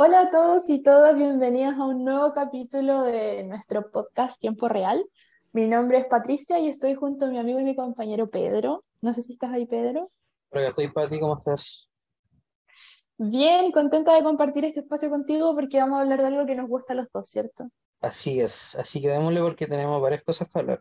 Hola a todos y todas, bienvenidos a un nuevo capítulo de nuestro podcast Tiempo Real. Mi nombre es Patricia y estoy junto a mi amigo y mi compañero Pedro. No sé si estás ahí, Pedro. Hola, estoy Pati, ¿cómo estás? Bien, contenta de compartir este espacio contigo porque vamos a hablar de algo que nos gusta a los dos, ¿cierto? Así es, así que démosle porque tenemos varias cosas que hablar.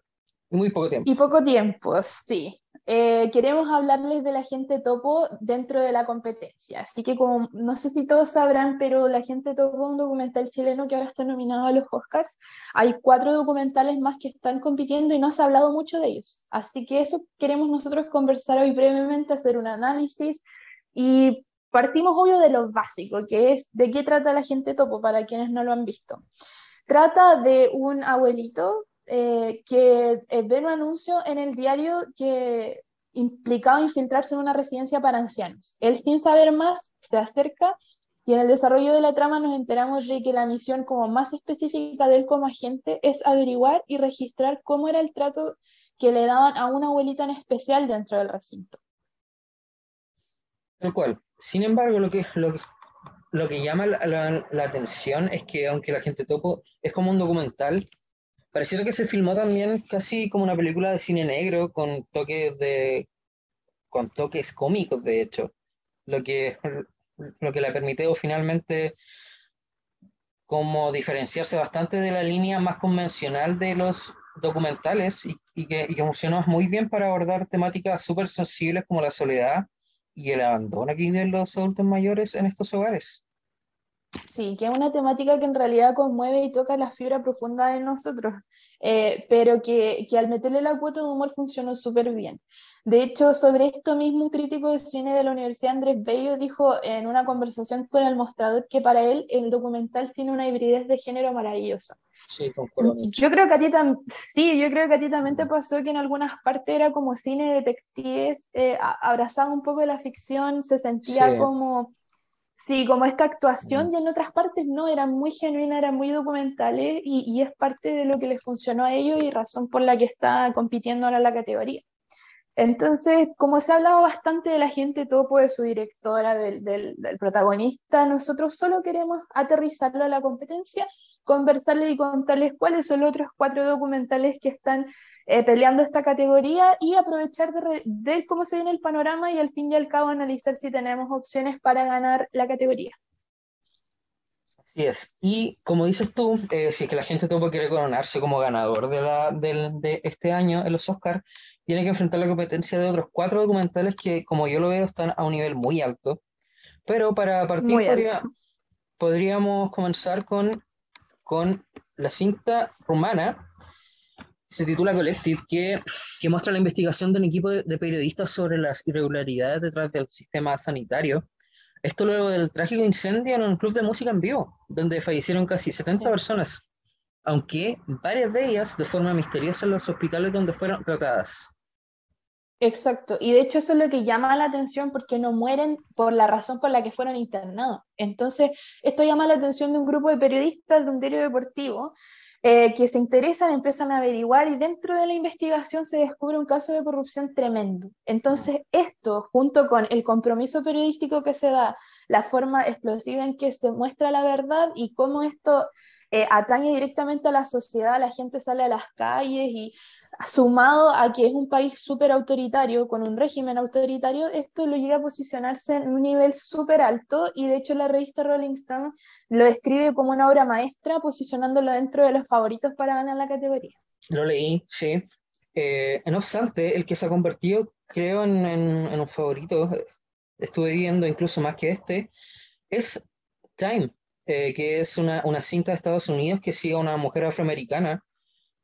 Y muy poco tiempo. Y poco tiempo, sí. Eh, queremos hablarles de la gente topo dentro de la competencia. Así que como no sé si todos sabrán, pero la gente topo es un documental chileno que ahora está nominado a los Oscars. Hay cuatro documentales más que están compitiendo y no se ha hablado mucho de ellos. Así que eso queremos nosotros conversar hoy brevemente, hacer un análisis y partimos obvio de lo básico, que es de qué trata la gente topo para quienes no lo han visto. Trata de un abuelito eh, que eh, ve un anuncio en el diario que implicaba infiltrarse en una residencia para ancianos. Él sin saber más se acerca y en el desarrollo de la trama nos enteramos de que la misión como más específica de él como agente es averiguar y registrar cómo era el trato que le daban a una abuelita en especial dentro del recinto. Tal cual. Sin embargo, lo que, lo llama la, la atención es que aunque la gente topo es como un documental, Pareciera que se filmó también casi como una película de cine negro con toques de con toques cómicos de hecho, lo que lo que le permitió finalmente como diferenciarse bastante de la línea más convencional de los documentales y, que, y que funcionó muy bien para abordar temáticas súper sensibles como la soledad y el abandono que viven los adultos mayores en estos hogares. Sí, que es una temática que en realidad conmueve y toca la fibra profunda de nosotros, eh, pero que, que, al meterle la cuota de humor funcionó súper bien. De hecho, sobre esto mismo, un crítico de cine de la Universidad Andrés Bello dijo en una conversación con el mostrador que para él el documental tiene una hibridez de género maravillosa. Sí, concuerdo. Yo creo que a ti también, sí, yo creo que a ti también te pasó que en algunas partes era como cine de detectives, eh, abrazaba un poco de la ficción, se sentía Sí. como Sí, como esta actuación, y en otras partes no, eran muy genuinas, eran muy documentales, y, y es parte de lo que les funcionó a ellos y razón por la que está compitiendo ahora la categoría. Entonces, como se ha hablado bastante de la gente topo, de su directora, del, del, del protagonista, nosotros solo queremos aterrizarlo a la competencia, conversarles y contarles cuáles son los otros cuatro documentales que están eh, peleando esta categoría y aprovechar de ver cómo se viene el panorama y al fin y al cabo analizar si tenemos opciones para ganar la categoría. Así es. Y como dices tú, eh, si es que la gente topo quiere coronarse como ganador de, la, del, de este año en los Oscars, tiene que enfrentar la competencia de otros cuatro documentales que, como yo lo veo, están a un nivel muy alto. Pero para partir, podría- podríamos comenzar con, con la cinta rumana se titula Collective, que, que muestra la investigación de un equipo de, de periodistas sobre las irregularidades detrás del sistema sanitario. Esto luego del trágico incendio en un club de música en vivo, donde fallecieron casi 70 Sí. personas, aunque varias de ellas de forma misteriosa en los hospitales donde fueron tratadas. Exacto, y de hecho eso es lo que llama la atención porque no mueren por la razón por la que fueron internados. Entonces, esto llama la atención de un grupo de periodistas de un diario deportivo eh, que se interesan, empiezan a averiguar y dentro de la investigación se descubre un caso de corrupción tremendo. Entonces, esto, junto con el compromiso periodístico que se da, la forma explosiva en que se muestra la verdad y cómo esto eh, atañe directamente a la sociedad, la gente sale a las calles y sumado a que es un país súper autoritario, con un régimen autoritario, esto lo llega a posicionarse en un nivel súper alto y de hecho la revista Rolling Stone lo describe como una obra maestra, posicionándolo dentro de los favoritos para ganar la categoría. Lo leí, sí. Eh, no obstante, el que se ha convertido, creo, en, en- en un favorito, estuve viendo incluso más que este, es Time, eh, que es una, una cinta de Estados Unidos que sigue a una mujer afroamericana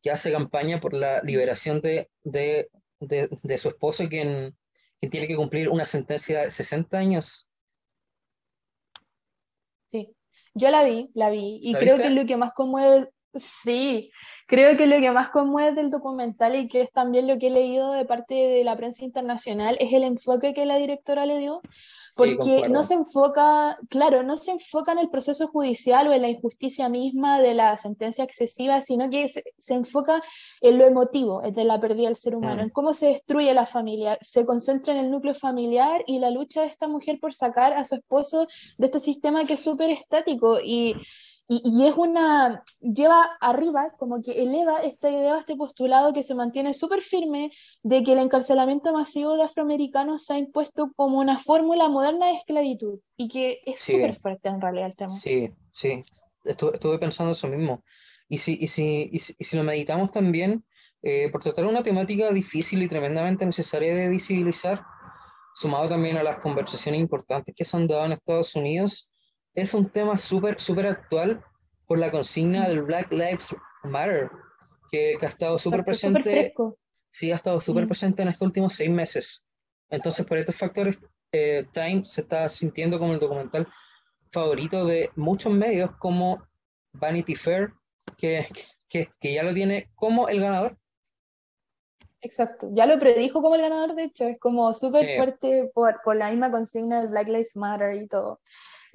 que hace campaña por la liberación de, de, de, de su esposo, quien, quien tiene que cumplir una sentencia de 60 años. Sí, yo la vi, la vi, y ¿La creo viste? que lo que más conmueve, sí, creo que lo que más conmueve del documental y que es también lo que he leído de parte de la prensa internacional es el enfoque que la directora le dio, porque no se enfoca, claro, no se enfoca en el proceso judicial o en la injusticia misma de la sentencia excesiva, sino que se, enfoca en lo emotivo, de la pérdida del ser humano, mm. en cómo se destruye la familia, se concentra en el núcleo familiar y la lucha de esta mujer por sacar a su esposo de este sistema que es súper estático y y, es una, lleva arriba, como que eleva esta idea, este postulado que se mantiene súper firme de que el encarcelamiento masivo de afroamericanos se ha impuesto como una fórmula moderna de esclavitud y que es súper fuerte en realidad el tema. Sí, sí, estuve, pensando eso mismo. Y si, y si, y si, lo meditamos también, eh, por tratar una temática difícil y tremendamente necesaria de visibilizar, sumado también a las conversaciones importantes que se han dado en Estados Unidos, es un tema súper, súper actual por la consigna del Black Lives Matter, que, ha estado súper presente. Sí, ha estado súper presente en estos últimos seis meses. Entonces, por estos factores, eh, Time se está sintiendo como el documental favorito de muchos medios como Vanity Fair, que, que, que ya lo tiene como el ganador. Exacto, ya lo predijo como el ganador, de hecho, es como súper fuerte por, por, la misma consigna del Black Lives Matter y todo.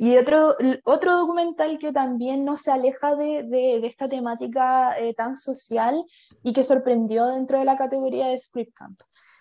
Y otro, otro documental que también no se aleja de, de, esta temática eh, tan social y que sorprendió dentro de la categoría de Script Camp.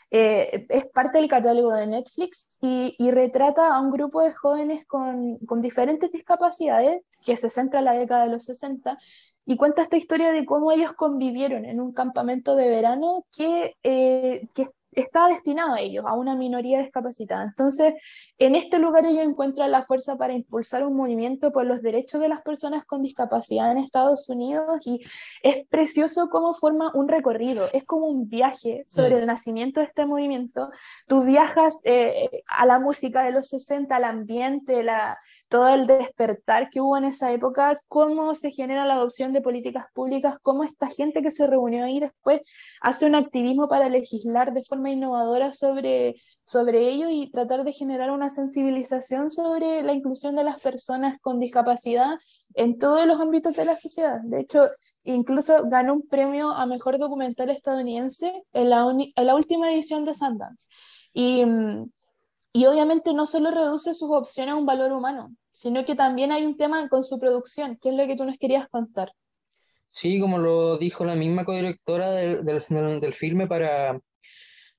Eh, es parte del catálogo de Netflix y, y, retrata a un grupo de jóvenes con, con, diferentes discapacidades que se centra en la década de los 60 y cuenta esta historia de cómo ellos convivieron en un campamento de verano que, eh, que está destinado a ellos, a una minoría discapacitada. Entonces, en este lugar ellos encuentran la fuerza para impulsar un movimiento por los derechos de las personas con discapacidad en Estados Unidos y es precioso cómo forma un recorrido, es como un viaje sobre mm. el nacimiento de este movimiento. Tú viajas eh, a la música de los 60, al ambiente, la, todo el despertar que hubo en esa época, cómo se genera la adopción de políticas públicas, cómo esta gente que se reunió ahí después hace un activismo para legislar de forma innovadora sobre, sobre ello y tratar de generar una sensibilización sobre la inclusión de las personas con discapacidad en todos los ámbitos de la sociedad. De hecho, incluso ganó un premio a Mejor Documental Estadounidense en la, en la última edición de Sundance. Y mm, y obviamente no solo reduce sus opciones a un valor humano, sino que también hay un tema con su producción, que es lo que tú nos querías contar. Sí, como lo dijo la misma codirectora del, del, filme para,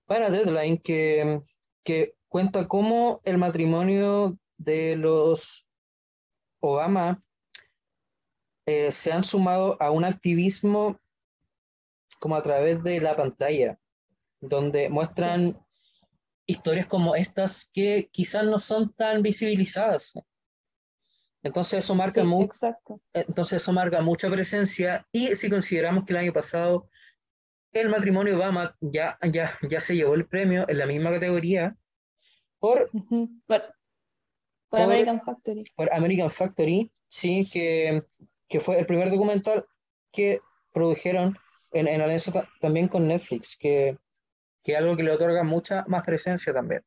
para Deadline, que, que cuenta cómo el matrimonio de los Obama eh, se han sumado a un activismo como a través de la pantalla, donde muestran historias como estas que quizás no son tan visibilizadas. Entonces eso marca mucho. Entonces eso marca mucha presencia y si consideramos que el año pasado el matrimonio Obama ya, ya, ya se llevó el premio en la misma categoría por, por, American Factory. Por American Factory, sí, que, que fue el primer documental que produjeron en, en alianza también con Netflix, que que es algo que le otorga mucha más presencia también.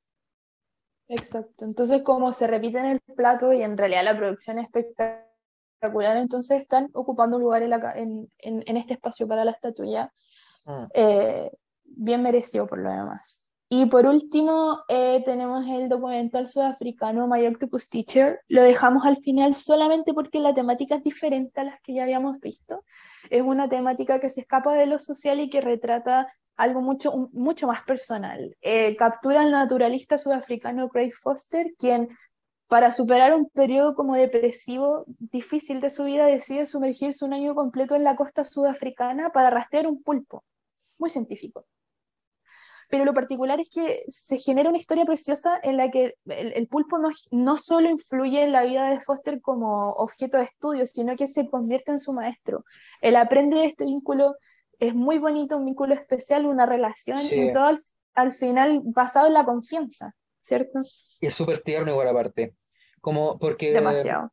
Exacto, entonces como se repite en el plato y en realidad la producción es espectacular, entonces están ocupando un lugar en, en, este espacio para la estatuilla, mm. eh, bien merecido por lo demás. Y por último, eh, tenemos el documental sudafricano My Octopus Teacher. Lo dejamos al final solamente porque la temática es diferente a las que ya habíamos visto. Es una temática que se escapa de lo social y que retrata algo mucho, mucho más personal. Eh, captura al naturalista sudafricano Craig Foster, quien para superar un periodo como depresivo difícil de su vida decide sumergirse un año completo en la costa sudafricana para rastrear un pulpo. Muy científico. Pero lo particular es que se genera una historia preciosa en la que el, pulpo no, no, solo influye en la vida de Foster como objeto de estudio, sino que se convierte en su maestro. Él aprende de este vínculo es muy bonito, un vínculo especial, una relación, y todo al, final basado en la confianza, ¿cierto? Y es súper tierno igual aparte. Como porque, Demasiado.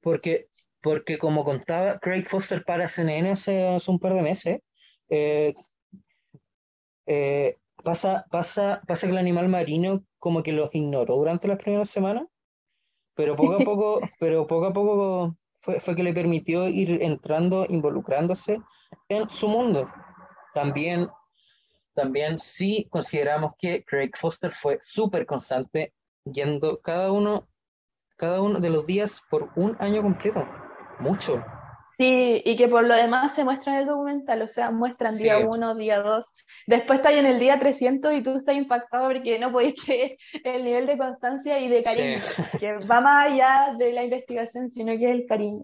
Porque, porque como contaba Craig Foster para CNN hace, un par de meses, eh, eh, pasa, pasa, pasa que el animal marino como que los ignoró durante las primeras semanas, pero poco a poco, pero poco a poco fue, que le permitió ir entrando, involucrándose en su mundo. También, también sí consideramos que Craig Foster fue súper constante yendo cada uno, cada uno de los días por un año completo. Mucho. Sí, y que por lo demás se muestra en el documental, o sea, muestran Sí, día uno, día dos, después está ahí en el día 300 y tú estás impactado porque no podéis creer el nivel de constancia y de sí. cariño, que va más allá de la investigación, sino que es el cariño.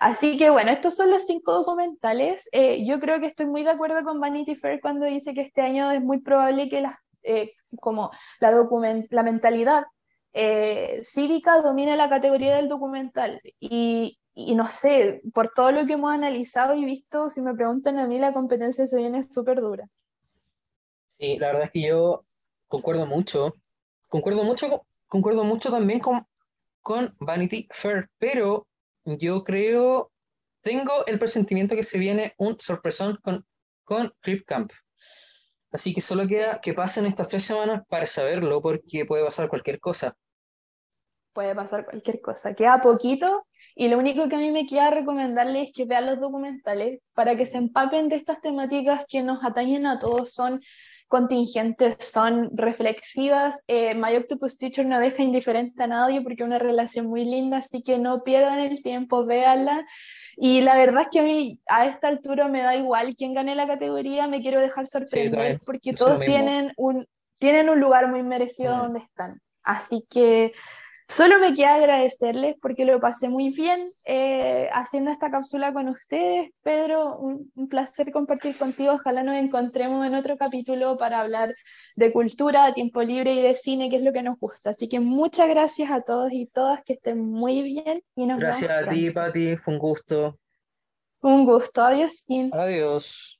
Así que bueno, estos son los cinco documentales. Eh, yo creo que estoy muy de acuerdo con Vanity Fair cuando dice que este año es muy probable que las, eh, como la, document- la mentalidad eh, cívica domine la categoría del documental. Y, y no sé, por todo lo que hemos analizado y visto, si me preguntan a mí, la competencia se viene súper dura. Sí, la verdad es que yo concuerdo mucho. Concuerdo mucho, con- concuerdo mucho también con, con Vanity Fair, pero yo creo, tengo el presentimiento que se viene un sorpresón con, con Crip Camp. Así que solo queda que pasen estas tres semanas para saberlo, porque puede pasar cualquier cosa. Puede pasar cualquier cosa. Queda poquito y lo único que a mí me queda recomendarles es que vean los documentales para que se empapen de estas temáticas que nos atañen a todos. Son contingentes, son reflexivas. Eh, My Octopus Teacher no deja indiferente a nadie porque es una relación muy linda, así que no pierdan el tiempo, véanla. Y la verdad es que a mí a esta altura me da igual quién gane la categoría, me quiero dejar Sí, sorprender también, porque todos tienen un, tienen un lugar muy merecido Mm. donde están. Así que solo me queda agradecerles porque lo pasé muy bien eh, haciendo esta cápsula con ustedes. Pedro, un, un placer compartir contigo. Ojalá nos encontremos en otro capítulo para hablar de cultura, de tiempo libre y de cine, que es lo que nos gusta. Así que muchas gracias a todos y todas, que estén muy bien y nos vemos Gracias a ti. Pati, fue un gusto. Un gusto, adiós. Adiós.